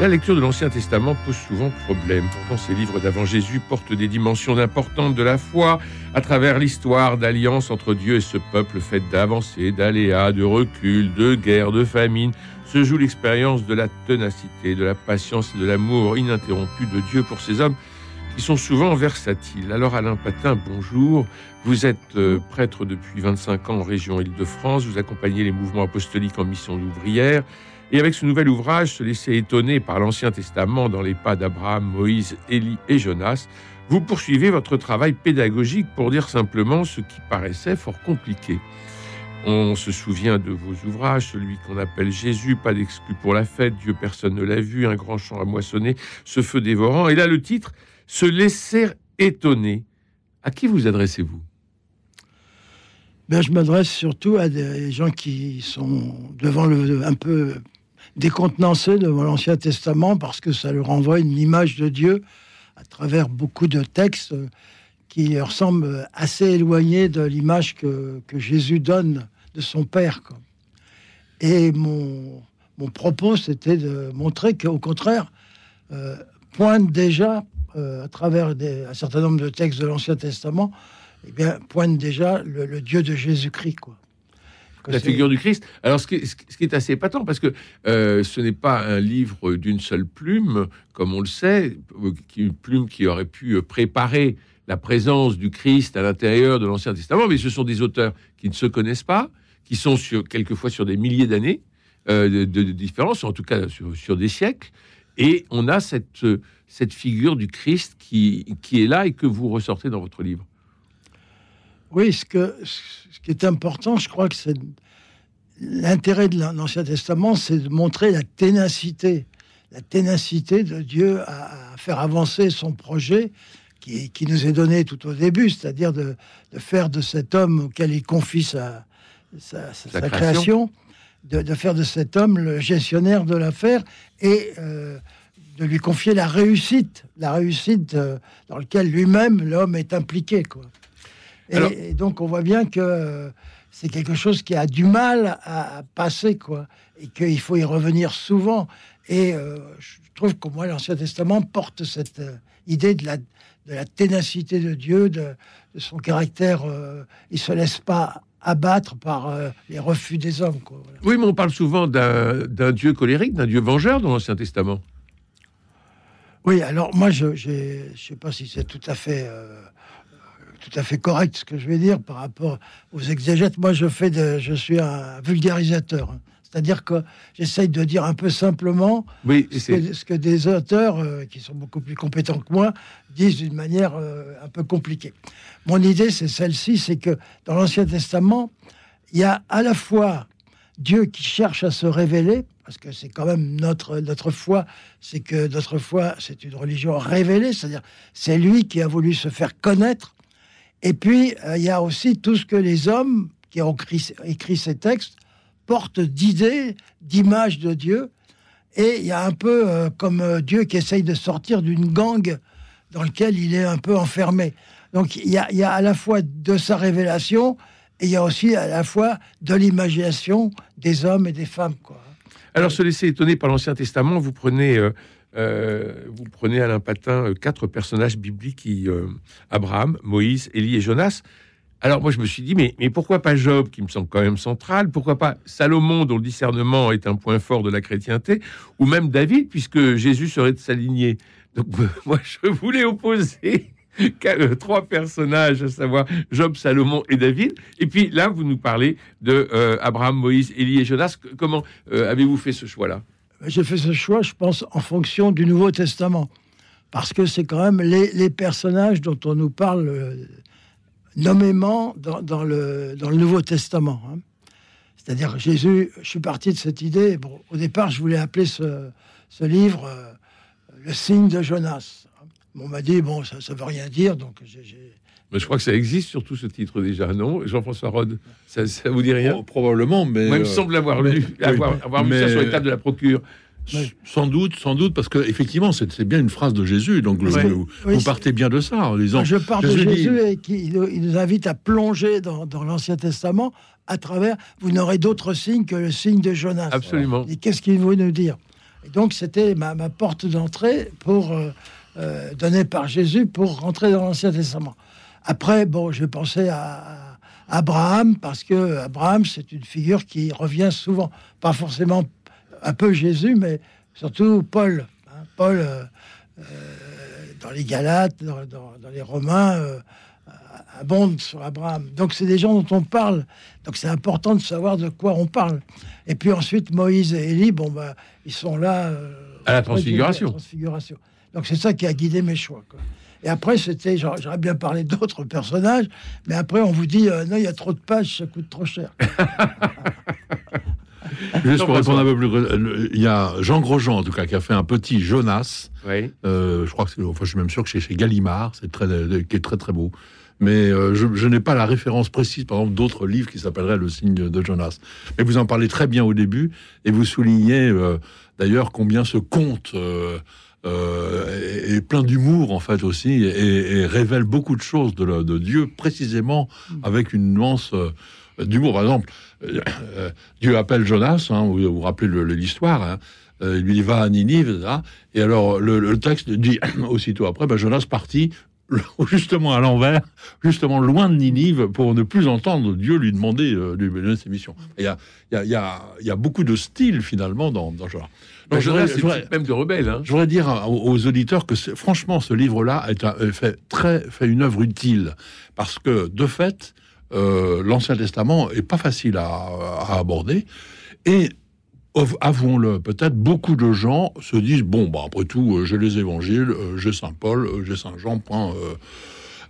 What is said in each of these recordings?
La lecture de l'Ancien Testament pose souvent problème. Pourtant, ces livres d'avant Jésus portent des dimensions importantes de la foi à travers l'histoire d'alliance entre Dieu et ce peuple faite d'avancées, d'aléas, de recul, de guerres, de famines. Se joue l'expérience de la ténacité, de la patience et de l'amour ininterrompu de Dieu pour ses hommes qui sont souvent versatiles. Alors Alain Patin, bonjour. Vous êtes euh, prêtre depuis 25 ans en région Île-de-France. Vous accompagnez les mouvements apostoliques en mission ouvrière. Et avec ce nouvel ouvrage, se laisser étonner par l'Ancien Testament dans les pas d'Abraham, Moïse, Élie et Jonas, vous poursuivez votre travail pédagogique pour dire simplement ce qui paraissait fort compliqué. On se souvient de vos ouvrages, celui qu'on appelle Jésus, pas d'exclus pour la fête, Dieu personne ne l'a vu, un grand champ à moissonner, ce feu dévorant. Et là, le titre, Se laisser étonner. À qui vous adressez-vous? Ben, Je m'adresse surtout à des gens qui sont devant le, un peu décontenancés devant l'Ancien Testament parce que ça leur renvoie une image de Dieu à travers beaucoup de textes qui ressemblent assez éloignés de l'image que, que, Jésus donne de son Père. Quoi. Et mon, mon propos, c'était de montrer qu'au contraire, euh, pointe déjà, euh, à travers un certain nombre de textes de l'Ancien Testament, eh bien, pointe déjà le, le Dieu de Jésus-Christ. quoi la figure du Christ. Alors, ce qui, est, assez épatant, parce que euh, ce n'est pas un livre d'une seule plume, comme on le sait, une plume qui aurait pu euh, préparer la présence du Christ à l'intérieur de l'Ancien Testament, mais ce sont des auteurs qui ne se connaissent pas, qui sont sur, quelquefois sur des milliers d'années euh, de, différence, en tout cas sur, des siècles, et on a cette, cette figure du Christ qui, qui est là et que vous ressortez dans votre livre. Oui, ce, que, ce qui est important, je crois que c'est l'intérêt de l'Ancien Testament, c'est de montrer la ténacité, la ténacité de Dieu à, faire avancer son projet qui, qui, nous est donné tout au début, c'est-à-dire de, de, faire de cet homme auquel il confie sa, sa, sa, création, de, de, faire de cet homme le gestionnaire de l'affaire et euh, de lui confier la réussite, la réussite euh, dans laquelle lui-même, l'homme, est impliqué. Quoi. Et, donc on voit bien que c'est quelque chose qui a du mal à, passer, quoi, et qu'il faut y revenir souvent. Et euh, je trouve que moi, l'Ancien Testament porte cette euh, idée de la, de la ténacité de Dieu, de, son caractère. Euh, il se laisse pas abattre par les refus des hommes. Quoi, Oui, mais on parle souvent d'un Dieu colérique, d'un Dieu vengeur dans l'Ancien Testament. Oui, alors moi, je ne sais pas si c'est tout à fait tout à fait correct ce que je vais dire par rapport aux exégètes. Moi, je fais de, je suis un vulgarisateur. Hein. C'est-à-dire que j'essaye de dire un peu simplement oui, ce, que, des auteurs euh, qui sont beaucoup plus compétents que moi disent d'une manière euh, un peu compliquée. Mon idée, c'est celle-ci, c'est que dans l'Ancien Testament, il y a à la fois Dieu qui cherche à se révéler, parce que c'est quand même notre, notre foi, c'est que notre foi, c'est une religion révélée, c'est-à-dire c'est lui qui a voulu se faire connaître et puis, euh, il y a aussi tout ce que les hommes qui ont écrit, ces textes portent d'idées, d'images de Dieu. Et il y a un peu euh, comme euh, Dieu qui essaye de sortir d'une gangue dans laquelle il est un peu enfermé. Donc il y, a, à la fois de sa révélation et il y a aussi à la fois de l'imagination des hommes et des femmes. Alors, se laisser étonner par l'Ancien Testament, vous prenez euh, vous prenez Alain Patin euh, quatre personnages bibliques qui euh, Abraham, Moïse, Élie et Jonas. Alors moi je me suis dit mais, mais pourquoi pas Job qui me semble quand même central? Pourquoi pas Salomon dont le discernement est un point fort de la chrétienté? Ou même David puisque Jésus serait de sa lignée. Donc moi je voulais opposer trois personnages, à savoir Job, Salomon et David. Et puis là vous nous parlez de Abraham, Moïse, Élie et Jonas. Comment avez-vous fait ce choix-là? J'ai fait ce choix, je pense, en fonction du Nouveau Testament. Parce que c'est quand même les, personnages dont on nous parle euh, nommément dans, le, Nouveau Testament. Hein. C'est-à-dire, Jésus, je suis parti de cette idée. Au départ, je voulais appeler ce, ce livre euh, Le signe de Jonas. On m'a dit, bon, ça ne veut rien dire, donc Mais je crois que ça existe surtout ce titre déjà, non Jean-François Rode, ça, ça vous dit rien? Oh, probablement, mais Moi, il me euh, semble l'avoir mais- lu, oui. avoir, avoir ça sur les tables de la procure. Sans doute, sans doute, parce que effectivement, c'est c'est bien une phrase de Jésus. Donc le- vous, Oui, vous c'est- partez bien de ça en disant. Je pars de Jésus dit- et qui il nous- il nous invite à plonger dans, dans l'Ancien Testament à travers. Vous n'aurez d'autre signe que le signe de Jonas. Absolument. Et qu'est-ce qu'il veut nous dire? Et donc, c'était ma, ma porte d'entrée pour euh, euh, donnée par Jésus pour rentrer dans l'Ancien Testament. Après, bon, j'ai pensé à, Abraham parce que Abraham, c'est une figure qui revient souvent, pas forcément un peu Jésus, mais surtout Paul. hein. Paul, euh, euh, dans les Galates, dans, dans- dans les Romains, abonde sur Abraham. Donc, c'est des gens dont on parle. Donc, c'est important de savoir de quoi on parle. Et puis ensuite, Moïse et Élie, bon, bah, ils sont là. À la transfiguration. à la transfiguration. Donc, c'est ça qui a guidé mes choix. quoi. Et après, c'était, j'aurais bien parlé d'autres personnages, mais après, on vous dit, euh, non, il y a trop de pages, ça coûte trop cher. Juste pour répondre un peu plus, euh, il y a Jean Grosjean en tout cas qui a fait un petit Jonas. Oui. Euh, je crois que c'est, enfin, je suis même sûr que c'est chez Gallimard, c'est très, qui est très très beau. Mais euh, je, je n'ai pas la référence précise, par exemple, d'autres livres qui s'appelleraient Le signe de Jonas. Mais vous en parlez très bien au début, et vous soulignez euh, d'ailleurs combien ce conte euh, est, plein d'humour en fait aussi, et, et révèle beaucoup de choses de, la- de Dieu précisément avec une nuance euh, d'humour. Par exemple, euh, euh, Dieu appelle Jonas, hein, vous vous rappelez le- le- l'histoire. Hein, il lui dit va à Ninive, et alors le, le texte dit aussitôt après, ben, Jonas partit justement à l'envers, justement loin de Ninive, pour ne plus entendre Dieu lui demander euh, de lui donner ses missions. Il y a, y, y, y beaucoup de style finalement dans, dans Jonas. Donc, Donc, je voudrais- je même de rebelle. Hein. je voudrais dire aux, aux auditeurs que franchement, ce livre-là est un- fait très fait une œuvre utile parce que de fait, euh, l'Ancien Testament est pas facile à, à aborder et avouons-le, peut-être beaucoup de gens se disent bon, bah après tout, euh, j'ai les Évangiles, euh, j'ai Saint Paul, euh, j'ai Saint Jean, point.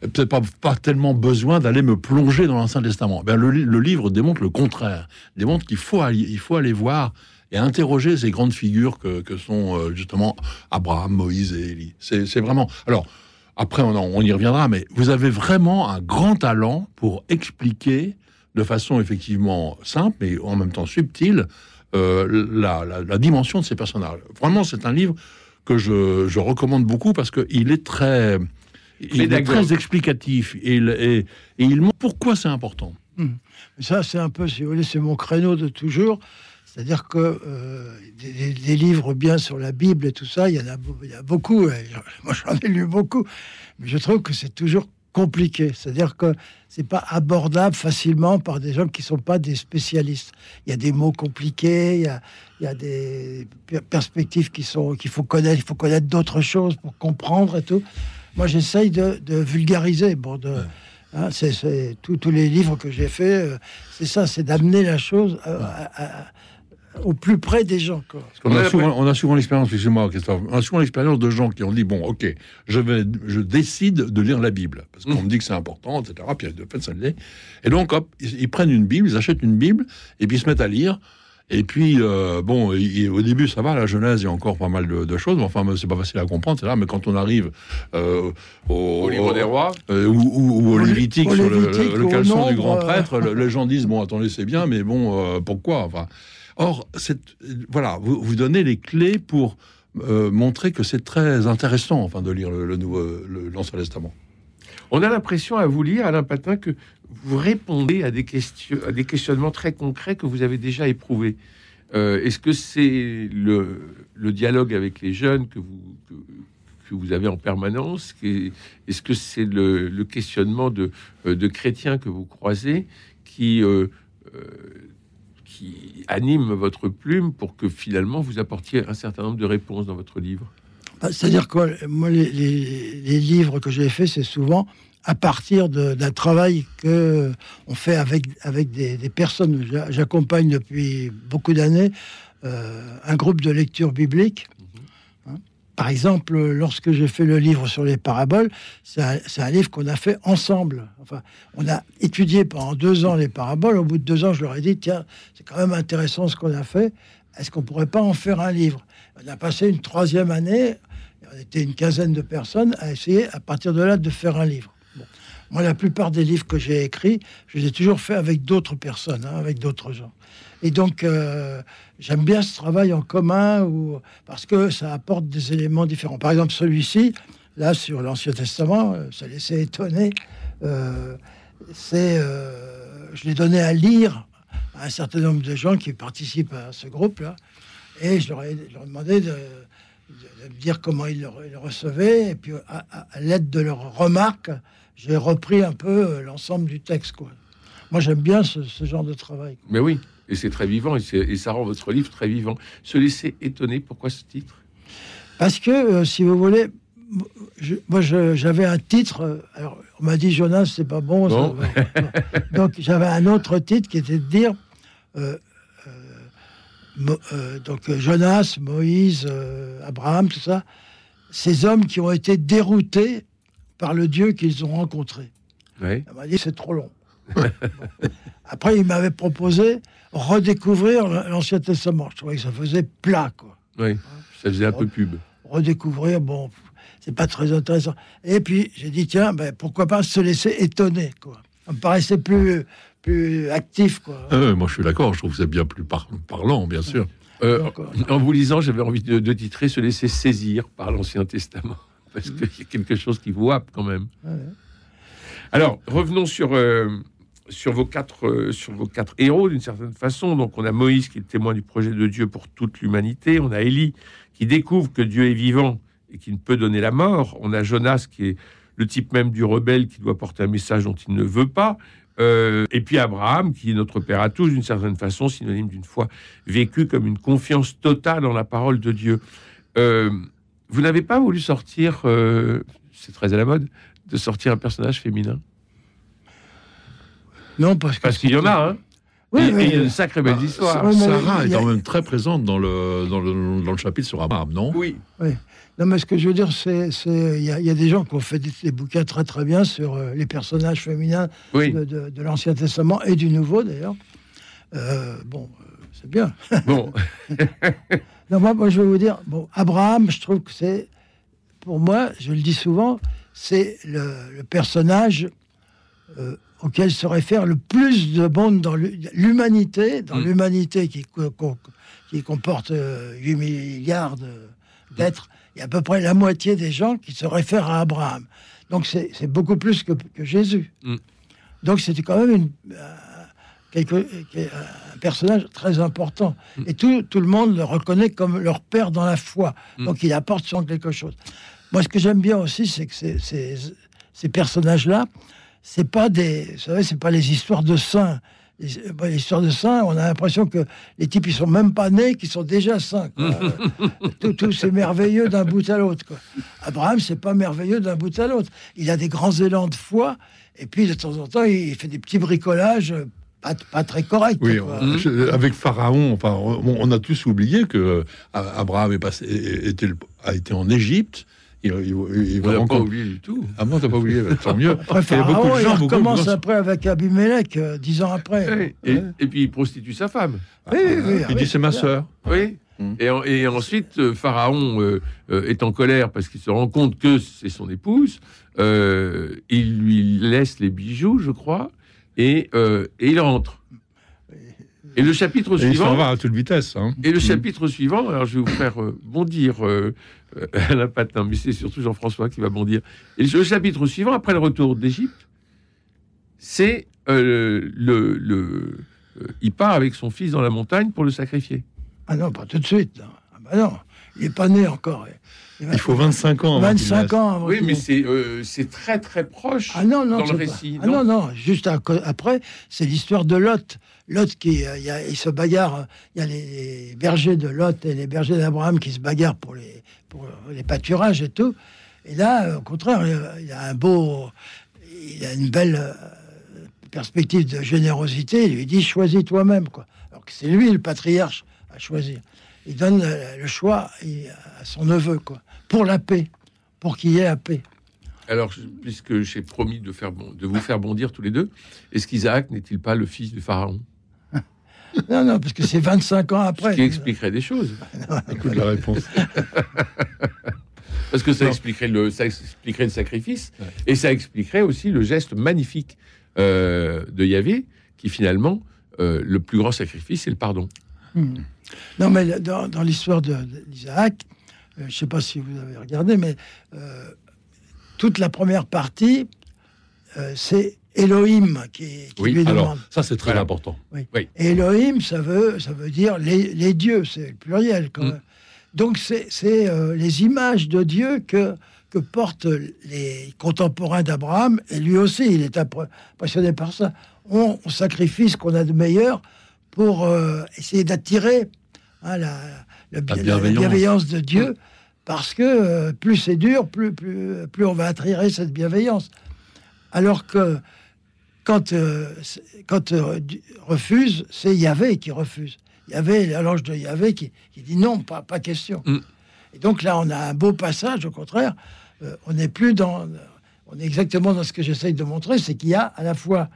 peut-être pas, tellement besoin d'aller me plonger dans l'Ancien Testament. Ben, le, li- le livre démontre le contraire, démontre qu'il faut aller, faut aller voir et interroger ces grandes figures que, sont justement Abraham, Moïse et Élie. C'est vraiment. Alors, après, on, on y reviendra, mais vous avez vraiment un grand talent pour expliquer de façon effectivement simple, mais en même temps subtile, la, la- la dimension de ces personnages. Vraiment, c'est un livre que je, je recommande beaucoup parce qu'il est très. Il est très explicatif et, il- et- et il montre pourquoi c'est important. Ça, c'est un peu, si vous voulez, c'est mon créneau de toujours. C'est-à-dire que euh, des, livres bien sur la Bible et tout ça, il y en a, beau- il y a beaucoup. moi, j'en ai lu beaucoup. Mais je trouve que c'est toujours compliqué. C'est-à-dire que c'est pas abordable facilement par des gens qui sont pas des spécialistes. Il y a des mots compliqués, il y a, il y a des per- perspectives qui sont qu'il faut connaître. Il faut connaître d'autres choses pour comprendre et tout. Moi, j'essaye de, de vulgariser. Bon, de, hein, c'est, tous- les livres que j'ai faits, euh, c'est ça, c'est d'amener la chose euh, à- à- au plus près des gens. quoi. On On a, souvent, on a souvent l'expérience, excusez-moi, Christophe, on a souvent l'expérience de gens qui ont dit bon, ok, je vais, je décide de lire la Bible parce qu'on Mm. me dit que c'est important, etc. Puis de fait, ça l'est. Et donc, hop, ils, ils prennent une Bible, ils achètent une Bible et puis ils se mettent à lire. Et puis, euh, bon, il- il- au début, ça va, la Genèse, il y a encore pas mal de, de choses, mais enfin, c'est pas facile à comprendre, etc. Mais quand on arrive euh, au, Au livre des rois. euh, ou, ou- ou au Au Lé- Lévitique au sur le, Lévitique, le au caleçon du grand prêtre, le- les gens disent bon attendez c'est bien mais bon euh, pourquoi enfin or voilà vous, vous donnez les clés pour euh, montrer que c'est très intéressant enfin de lire le, nouveau l'Ancien Testament. On a l'impression à vous lire, Alain Patin, que vous répondez à des, questions, à des questionnements très concrets que vous avez déjà éprouvés. Euh, Est-ce que c'est le, dialogue avec les jeunes que vous, que, vous avez en permanence Est-ce que c'est le, questionnement de, euh, de chrétiens que vous croisez qui, qui anime votre plume pour que finalement vous apportiez un certain nombre de réponses dans votre livre Bah, C'est-à-dire que euh, moi, les, livres que j'ai faits, c'est souvent à partir d'un travail que on fait avec, avec des, personnes. J'a- J'accompagne depuis beaucoup d'années euh, un groupe de lecture biblique. Par exemple, lorsque j'ai fait le livre sur les paraboles, c'est un, livre qu'on a fait ensemble. Enfin, on a étudié pendant deux ans les paraboles. Au bout de deux ans, je leur ai dit tiens, c'est quand même intéressant ce qu'on a fait. Est-ce qu'on pourrait pas en faire un livre? On a passé une troisième année on était une quinzaine de personnes à essayer, à partir de là, de faire un livre. Moi, la plupart des livres que j'ai écrits, je les ai toujours faits avec d'autres personnes, hein, avec d'autres gens. Et donc, euh, j'aime bien ce travail en commun parce que ça apporte des éléments différents. Par exemple, celui-ci, là, sur l'Ancien Testament, euh, ça laissait étonner. Euh, c'est, euh, je l'ai donné à lire à un certain nombre de gens qui participent à ce groupe-là. Et je leur ai, demandé de, me dire comment ils le, re- le recevaient. Et puis, à l'aide de leurs remarques, j'ai repris un peu euh, l'ensemble du texte. Quoi. Moi, j'aime bien ce, ce genre de travail. quoi. Mais oui, et c'est très vivant, et, ça rend votre livre très vivant. Se laisser étonner, pourquoi ce titre? Parce que, euh, si vous voulez, je- moi, j'avais un titre. euh, alors, on m'a dit Jonas, c'est pas bon. ça Bon. va. donc, j'avais un autre titre qui était de dire. euh, euh, Mo- euh, donc Jonas, Moïse, Abraham, tout ça, ces hommes qui ont été déroutés par le Dieu qu'ils ont rencontré. Oui. Elle m'a dit c'est trop long. Bon. Après, il m'avait proposé redécouvrir l'Ancien Testament. Je trouvais que ça faisait plat, quoi Oui, ça faisait un peu pub. redécouvrir, bon, c'est pas très intéressant. Et puis, j'ai dit, tiens, ben, pourquoi pas se laisser étonner, quoi. Ça me paraissait plus, plus actif, quoi. Euh, moi, je suis d'accord. Je trouve que c'est bien plus par- parlant, bien sûr. Euh, euh, en vous lisant, j'avais envie de, de titrer Se laisser saisir par l'Ancien Testament. Parce qu'il y a quelque chose qui vous happe quand même. Ouais, ouais. Alors, revenons sur, euh, sur, vos quatre, euh, sur vos quatre héros, d'une certaine façon. Donc, on a Moïse qui est le témoin du projet de Dieu pour toute l'humanité. On a Élie qui découvre que Dieu est vivant et qui ne peut donner la mort. On a Jonas qui est le type même du rebelle qui doit porter un message dont il ne veut pas. Euh, et puis Abraham, qui est notre père à tous, d'une certaine façon, synonyme d'une foi vécue comme une confiance totale en la parole de Dieu. Vous n'avez pas voulu sortir, euh, c'est très à la mode, de sortir un personnage féminin? Non, parce qu'il y en a, hein Oui, et, oui, et il y a de oui. sacrées belles Bah, mais Sarah est quand même très présente dans le, dans le, dans le chapitre sur Abraham, non? Oui, Non, mais ce que je veux dire, c'est. c'est- Il y, a- il y a des gens qui ont fait des, des bouquins très, très bien sur euh, les personnages féminins oui. de, de- de l'Ancien Testament et du Nouveau, d'ailleurs. Euh, bon, c'est bien. Bon, Non, moi, moi, je vais vous dire, bon, Abraham, je trouve que c'est, pour moi, je le dis souvent, c'est le, le personnage euh, auquel se réfère le plus de monde dans l'hu- l'humanité, dans Mm. l'humanité qui, qui comporte euh, 8 milliards de- d'êtres. Il y a à peu près la moitié des gens qui se réfèrent à Abraham. Donc c'est beaucoup plus que, que Jésus. Mm. Donc c'était quand même une, euh, quelque- personnage très important. Mm. Et tout, tout le monde le reconnaît comme leur père dans la foi. Mm. Donc il apporte son quelque chose. Moi, ce que j'aime bien aussi, c'est que ces, ces- ces personnages-là, c'est pas des, vous savez, c'est pas les histoires de saints. Histoires de saints, on a l'impression que les types, ils sont même pas nés, qu'ils sont déjà saints. Euh, tout, tout c'est merveilleux d'un bout à l'autre. Abraham, c'est pas merveilleux d'un bout à l'autre. Il a des grands élans de foi, et puis de temps en temps, il fait des petits bricolages pas, pas très corrects. Oui, quoi. on- je- avec Pharaon, enfin, on, on a tous oublié que euh, Abraham est passé, était, le- a été en Égypte. Il, il- va l'a pas oublié du tout. Ah bon, t'as pas oublié, bah, tant mieux. Après, Il y a beaucoup Pharaon, de il gens, recommence après avec Abimelech, euh, dix ans après. Et, Ouais. et puis il prostitue sa femme. Oui, oui, oui, Il oui, dit c'est ma sœur. Oui. Mm. Et, en- et ensuite, euh, Pharaon euh, euh, est en colère parce qu'il se rend compte que c'est son épouse. Euh, il lui laisse les bijoux, je crois, et, euh, et il rentre. Et le chapitre Et il s'en suivant. va à toute vitesse. Hein. Et le Mm. chapitre suivant, alors je vais vous faire euh, bondir euh, euh, Alain Patin, mais c'est surtout Jean-François qui va bondir. Et le chapitre suivant, après le retour d'Égypte, c'est euh, le, le euh, il part avec son fils dans la montagne pour le sacrifier. Ah non, pas tout de suite. non. Ah bah non, il n'est pas né encore. Il faut 25 ans. avant qu'il 25 naisse. ans avant Oui, mais c'est euh, c'est très très proche Ah non, non, dans le c'est pas- récit. Ah non, non, juste à après, c'est l'histoire de Lot. Lot qui euh, il y a- il se bagarre. Il y a les, les bergers de Lot et les bergers d'Abraham qui se bagarrent pour les, pour les pâturages et tout. Et là, euh, au contraire, il y a- un beau. Il a une belle euh, perspective de générosité. Il lui dit choisis toi-même. quoi. Alors que c'est lui le patriarche à choisir. Il donne le, choix à son neveu, quoi, pour la paix, pour qu'il y ait la paix. Alors, puisque j'ai promis de, faire bon, de vous faire bondir tous les deux, est-ce qu'Isaac n'est-il pas le fils du pharaon? Non, non, parce que c'est 25 ans Ce après. qui expliquerait des choses. Écoute la réponse. parce que ça Non. expliquerait le, ça expliquerait le sacrifice, Ouais. et ça expliquerait aussi le geste magnifique euh, de Yahvé, qui finalement, euh, le plus grand sacrifice, c'est le pardon. Hmm. Non, mais dans, dans l'histoire d'Isaac, euh, je ne sais pas si vous avez regardé, mais euh, toute la première partie, euh, c'est Elohim qui, qui Oui, lui Alors, demande. ça, c'est très Voilà. important. Et Elohim, ça veut, ça veut dire les, les dieux, c'est le pluriel quand Mm. même. Donc, c'est les images de Dieu que, que portent les contemporains d'Abraham, et lui aussi, il est impre- impressionné par ça. On, on sacrifie ce qu'on a de meilleur pour euh, essayer d'attirer hein, la, la bi- la- la bienveillance. de Dieu, parce que euh, plus c'est dur, plus, plus, plus on va attirer cette bienveillance. Alors que quand, euh, quand euh, refuse, c'est Yahvé qui refuse. Yahvé, l'ange de Yahvé qui, qui dit non, pas, pas question. Mm. Et donc là, on a un beau passage, au contraire, euh, on n'est plus dans... On est exactement dans ce que j'essaye de montrer, c'est qu'il y a à la fois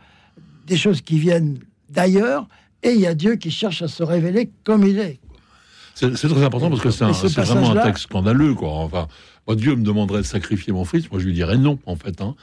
des choses qui viennent d'ailleurs, et il y a Dieu qui cherche à se révéler comme il est. C'est très important parce que c'est ce vraiment un texte scandaleux, quoi. Enfin, moi, Dieu me demanderait de sacrifier mon fils, moi je lui dirais non, en fait. hein.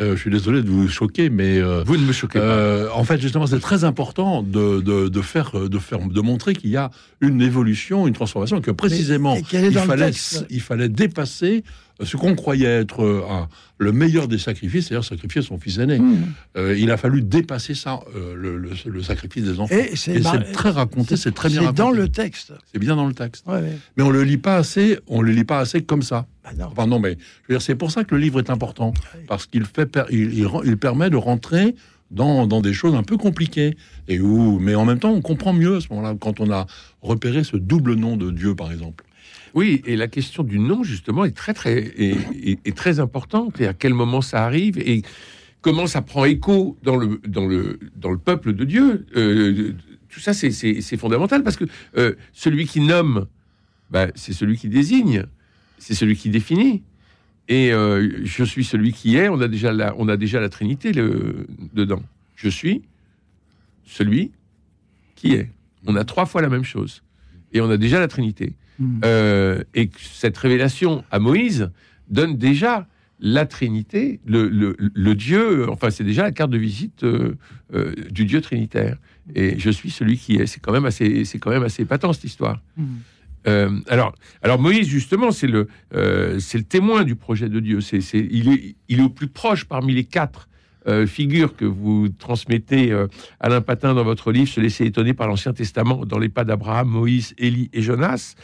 Euh, je suis désolé de vous choquer, mais euh, Vous ne me choquez pas. euh, en fait, justement, c'est très important de, de, de faire, de faire, de montrer qu'il y a une évolution, une transformation, que précisément il fallait, texte. il fallait dépasser ce qu'on croyait être euh, un- le meilleur des sacrifices, c'est-à-dire sacrifier son fils aîné. Mm. Euh, il a fallu dépasser ça, euh, le, le- le sacrifice des enfants. Et c'est c'est très raconté, c'est très bien C'est raconté. dans le texte. C'est bien dans le texte. Ouais, ouais. Mais on le lit pas assez, on le lit pas assez comme ça. Bah non. Non, mais je veux dire, c'est pour ça que le livre est important parce qu'il fait, il, il il permet de rentrer dans, dans des choses un peu compliquées et où, mais en même temps, on comprend mieux à ce moment-là quand on a repéré ce double nom de Dieu, par exemple. Oui, et la question du nom, justement, est très, très, est, est- est très importante. Et à quel moment ça arrive et comment ça prend écho dans le, dans le, dans le peuple de Dieu? Euh, tout ça, c'est fondamental parce que euh, celui qui nomme, bah, c'est celui qui désigne, c'est celui qui définit. Et euh, je suis celui qui est. On a déjà la, on a déjà la Trinité le, dedans. Je suis celui qui est. On a trois fois la même chose. Et on a déjà la Trinité. Mm. Euh, et cette révélation à Moïse donne déjà la Trinité, le, le- le Dieu, enfin c'est déjà la carte de visite euh, euh, du Dieu trinitaire. Et je suis celui qui est. C'est quand même assez, c'est quand même assez épatant cette histoire. Mm. Euh, alors, alors Moïse justement, c'est le, euh, le témoin du projet de Dieu. C'est, il est, il est au plus proche parmi les quatre euh, figures que vous transmettez Alain Patin dans votre livre, se laisser étonner par l'Ancien Testament, dans les pas d'Abraham, Moïse, Élie et Jonas.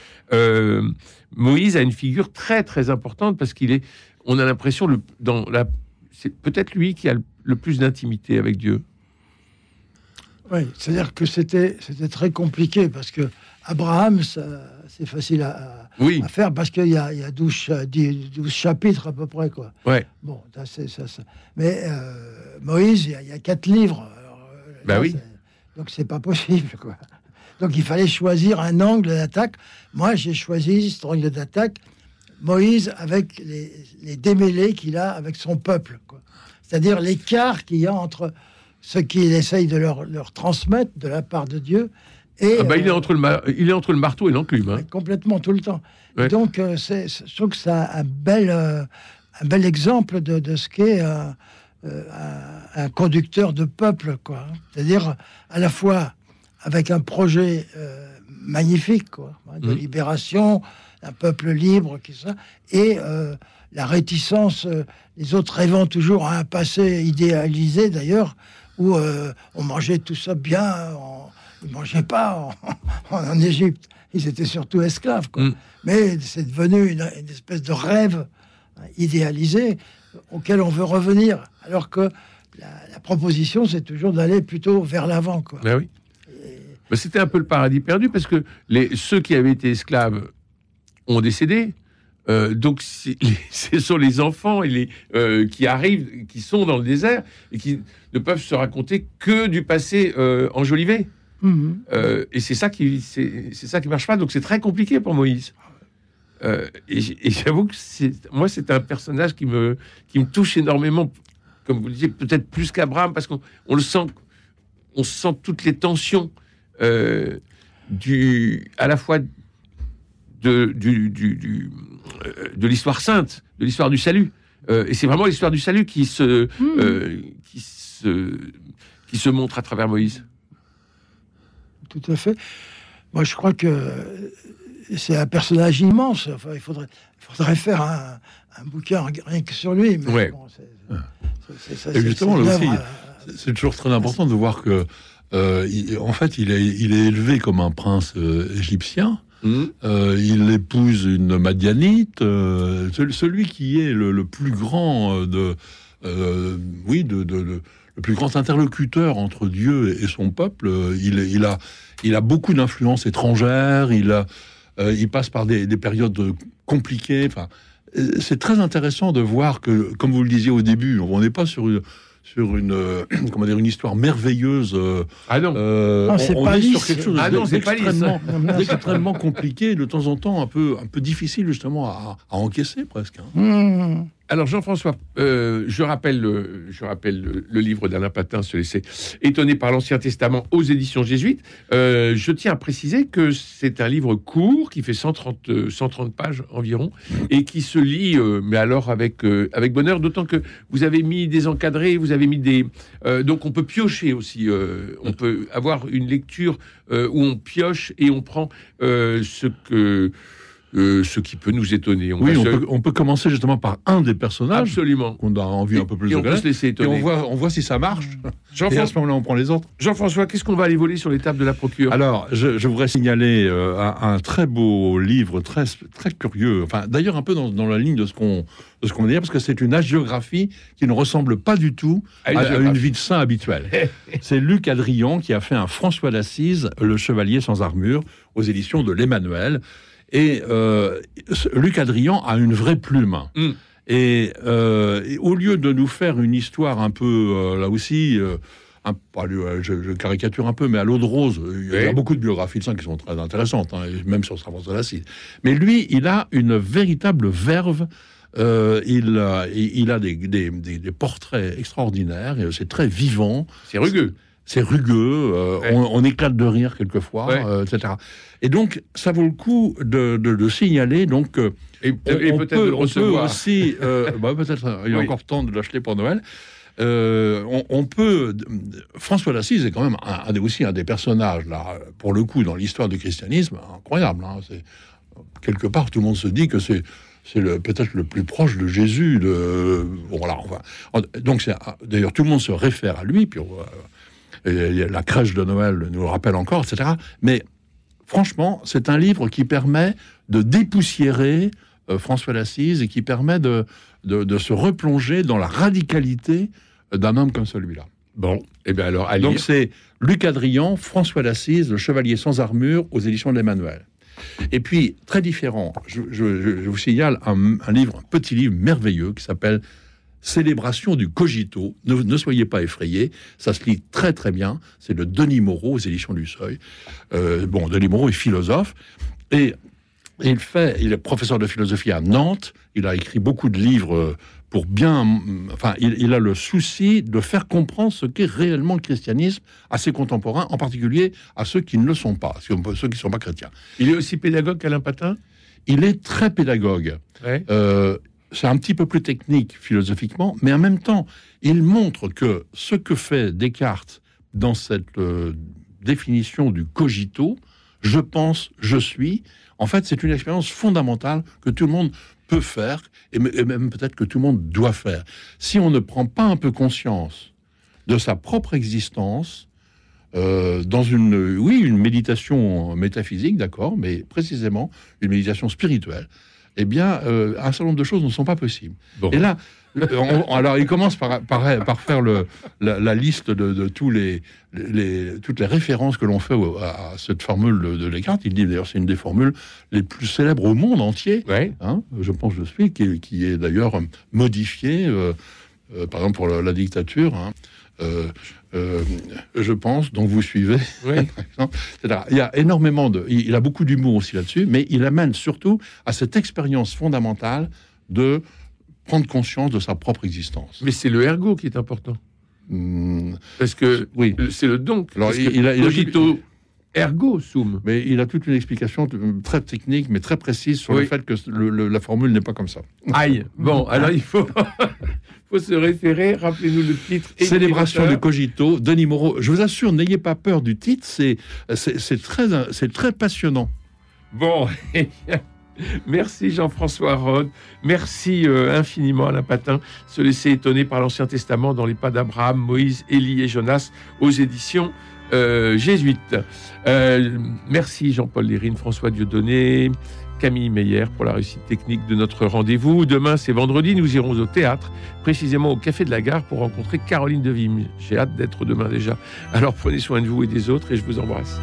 Moïse a une figure très très importante parce qu'il est, on a l'impression le, dans la, c'est peut-être lui qui a le plus d'intimité avec Dieu. Oui, c'est-à-dire que c'était c'était très compliqué parce que Abraham, ça- c'est facile à, à- Oui, à faire parce qu'il y a, il y a 12, cha- 10 12 chapitres à peu près. Quoi. ouais, Bon, ça, c'est ça. Mais euh, Moïse, il y, a, il y a quatre livres. alors, euh, Bah là, oui. Donc c'est pas possible. Quoi. Donc il fallait choisir un angle d'attaque. Moi, j'ai choisi cet angle d'attaque. Moïse avec les, les démêlés qu'il a avec son peuple. C'est-à-dire l'écart qu'il y a entre ce qu'il essaye de leur, leur transmettre de la part de Dieu et Ah bah, il est euh, entre le, il est entre le marteau et l'enclume. hein. Complètement tout le temps. Ouais. Donc, euh, c'est, je trouve que c'est un, bel, euh, un bel exemple de, de ce qu'est un, un conducteur de peuple, quoi. C'est-à-dire à la fois avec un projet euh, magnifique, quoi, hein, de Mhm. libération, un peuple libre, qui ça, et euh, la réticence, euh, les autres rêvant toujours à un passé idéalisé, d'ailleurs, où euh, on mangeait tout ça bien, on, ils mangeaient pas en, en Égypte, ils étaient surtout esclaves, quoi. Mm. Mais c'est devenu une, une espèce de rêve hein, idéalisé auquel on veut revenir, alors que la, la proposition, c'est toujours d'aller plutôt vers l'avant, quoi. Ben oui. Ben, C'était un peu le paradis perdu parce que les, ceux qui avaient été esclaves ont décédé. Euh, donc les- ce sont les enfants et les, euh, qui arrivent, qui sont dans le désert et qui ne peuvent se raconter que du passé euh, enjolivé. Mhm. Euh, et c'est ça qui c'est ça qui marche pas. Donc c'est très compliqué pour Moïse. Et j'avoue que moi c'est un personnage qui me qui me touche énormément, comme vous le disiez, peut-être plus qu'Abraham parce qu'on on le sent, on sent toutes les tensions du à la fois de, du, du- du- euh, de l'histoire sainte, de l'histoire du salut. Euh, et c'est vraiment l'histoire du salut qui se, Hmm. euh, qui se, qui se montre à travers Moïse. Tout à fait. Moi, je crois que c'est un personnage immense. Enfin, il faudrait, il faudrait faire un, un bouquin rien que sur lui. Mais Ouais. bon, c'est- justement, c'est là aussi, C'est toujours très important de voir que, euh, il- en fait, il est, il est élevé comme un prince euh, égyptien. Mhm. Euh, il épouse une Madianite. euh, ce- celui qui est le, plus grand euh, de, oui, le plus grand interlocuteur entre Dieu et son peuple. il, a, il a beaucoup d'influences étrangères. Il il passe par des, des périodes compliquées. C'est très intéressant de voir que, comme vous le disiez au début, on n'est pas sur une sur une euh, comment dire une histoire merveilleuse. euh, Ah non. euh, Non, on, c'est pas est sur quelque chose Ah non, c'est pas lisse. d'extrêmement Non, d'extrêmement compliqué, de temps en temps un peu, un peu difficile justement à, à encaisser presque. hein. hmm. Alors Jean-François, euh, je rappelle, le, livre d'Alain Patin, Se laisser étonner par l'Ancien Testament aux éditions jésuites. Euh, je tiens à préciser que c'est un livre court qui fait 130, euh, 130 pages environ et qui se lit, mais alors avec, avec bonheur, d'autant que vous avez mis des encadrés, vous avez mis des... donc on peut piocher aussi, on peut avoir une lecture où on pioche et on prend ce que... euh, ce qui peut nous étonner. On Oui, on se- peut, on peut commencer justement par un des personnages Absolument. qu'on a envie un peu plus et de on peut se laisser Et étonner. on voit, on voit si ça marche. Et à Jean-François, ce moment-là, on prend les autres. Jean-François, qu'est-ce qu'on va aller voler sur l'étape de la procure? Alors, je, je voudrais signaler euh, un, un très beau livre, très, très curieux. Enfin, d'ailleurs, un peu dans, dans la ligne de ce qu'on de ce qu'on va dire, parce que c'est une hagiographie qui ne ressemble pas du tout À une vie de saint habituelle. c'est Luc Adrian qui a fait un François d'Assise, Le Chevalier sans armure, aux éditions de l'Emmanuel. Et euh, Luc Adrian a une vraie plume. Mm. Et, euh, et au lieu de nous faire une histoire un peu, euh, là aussi, un, je, je caricature un peu, mais à l'eau de rose, il y a Oui. beaucoup de biographies de saints qui sont très intéressantes, hein, même sur Saint François d'Assise. Mais lui, il a une véritable verve. euh, il, a, il il a des, des- des- des portraits extraordinaires, c'est très vivant, C'est rugueux. C'est rugueux, euh, Ouais. on, on éclate de rire quelquefois, Ouais. euh, etc. Et donc, ça vaut le coup de, de- de signaler donc euh, Et, et on peut-être peut, on peut aussi, bah, peut-être il y a Oui. encore temps de l'acheter pour Noël. On, on peut. François d'Assise est quand même un, un des- aussi un des personnages là, pour le coup, dans l'histoire du christianisme, incroyable. hein. C'est quelque part tout le monde se dit que c'est peut-être le plus proche de Jésus. De, bon, donc un- d'ailleurs tout le monde se réfère à lui. Puis on voit, et la crèche de Noël nous le rappelle encore, etc. Mais franchement, c'est un livre qui permet de dépoussiérer euh, François d'Assise et qui permet de, de, de se replonger dans la radicalité d'un homme comme celui-là. Bon, et bien alors, à. Donc c'est Luc Adrian, François d'Assise, Le Chevalier sans armure aux éditions de l'Emmanuel. Et puis, très différent, je, je- je- je vous signale un, un livre, un petit livre merveilleux qui s'appelle Célébration du Cogito. Ne, ne soyez pas effrayés, ça se lit très très bien. C'est de Denis Moreau aux éditions du Seuil. Euh, bon, Denis Moreau est philosophe et il fait, il est professeur de philosophie à Nantes. Il a écrit beaucoup de livres pour bien, enfin, il, il a le souci de faire comprendre ce qu'est réellement le christianisme à ses contemporains, en particulier à ceux qui ne le sont pas, ceux qui ne sont pas chrétiens. Il est aussi pédagogue qu'Alain Patin? Il est très pédagogue. Ouais. Euh, c'est un petit peu plus technique philosophiquement, mais en même temps, il montre que ce que fait Descartes dans cette euh, définition du cogito, je pense, je suis, en fait, c'est une expérience fondamentale que tout le monde peut faire, et même peut-être que tout le monde doit faire. Si on ne prend pas un peu conscience de sa propre existence, euh, dans une, oui, une méditation métaphysique, d'accord, mais précisément une méditation spirituelle, eh bien, euh, un certain nombre de choses ne sont pas possibles. Bon. Et là, on- alors il commence par, par, par faire le, la, la liste de, de tous les, les- toutes les références que l'on fait à, à cette formule de, de Descartes. Il dit d'ailleurs c'est une des formules les plus célèbres au monde entier. Ouais. hein, je pense je suis, qui, est- qui est d'ailleurs modifiée, euh, euh, par exemple pour la, la dictature. hein. Euh, euh, je pense, donc vous suivez. Etc. Il y a énormément de. Il a beaucoup d'humour aussi là-dessus, mais il amène surtout à cette expérience fondamentale de prendre conscience de sa propre existence. Mais c'est le ergo qui est important. Hmm, Parce que oui. c'est le donc. Alors, il- que il a- il a- cogito, ergo sum. Mais il a toute une explication très technique, mais très précise sur le fait que le- le- la formule n'est pas comme ça. Aïe. Bon, alors il faut, faut se référer. Rappelez-nous le titre. Célébration du cogito, Denis Moreau. Je vous assure, n'ayez pas peur du titre, c'est c'est très, c'est très passionnant. Bon, merci Jean-François Rode. Merci euh, infiniment Alain Patin. Se laisser étonner par l'Ancien Testament dans les pas d'Abraham, Moïse, Élie et Jonas aux éditions euh, jésuites. Euh, merci Jean-Paul Lérine, François Dieudonné. Camille Meyer pour la réussite technique de notre rendez-vous. Demain, c'est vendredi, nous irons au théâtre, précisément au Café de la Gare pour rencontrer Caroline Devim. J'ai hâte d'être demain déjà. Alors prenez soin de vous et des autres et je vous embrasse.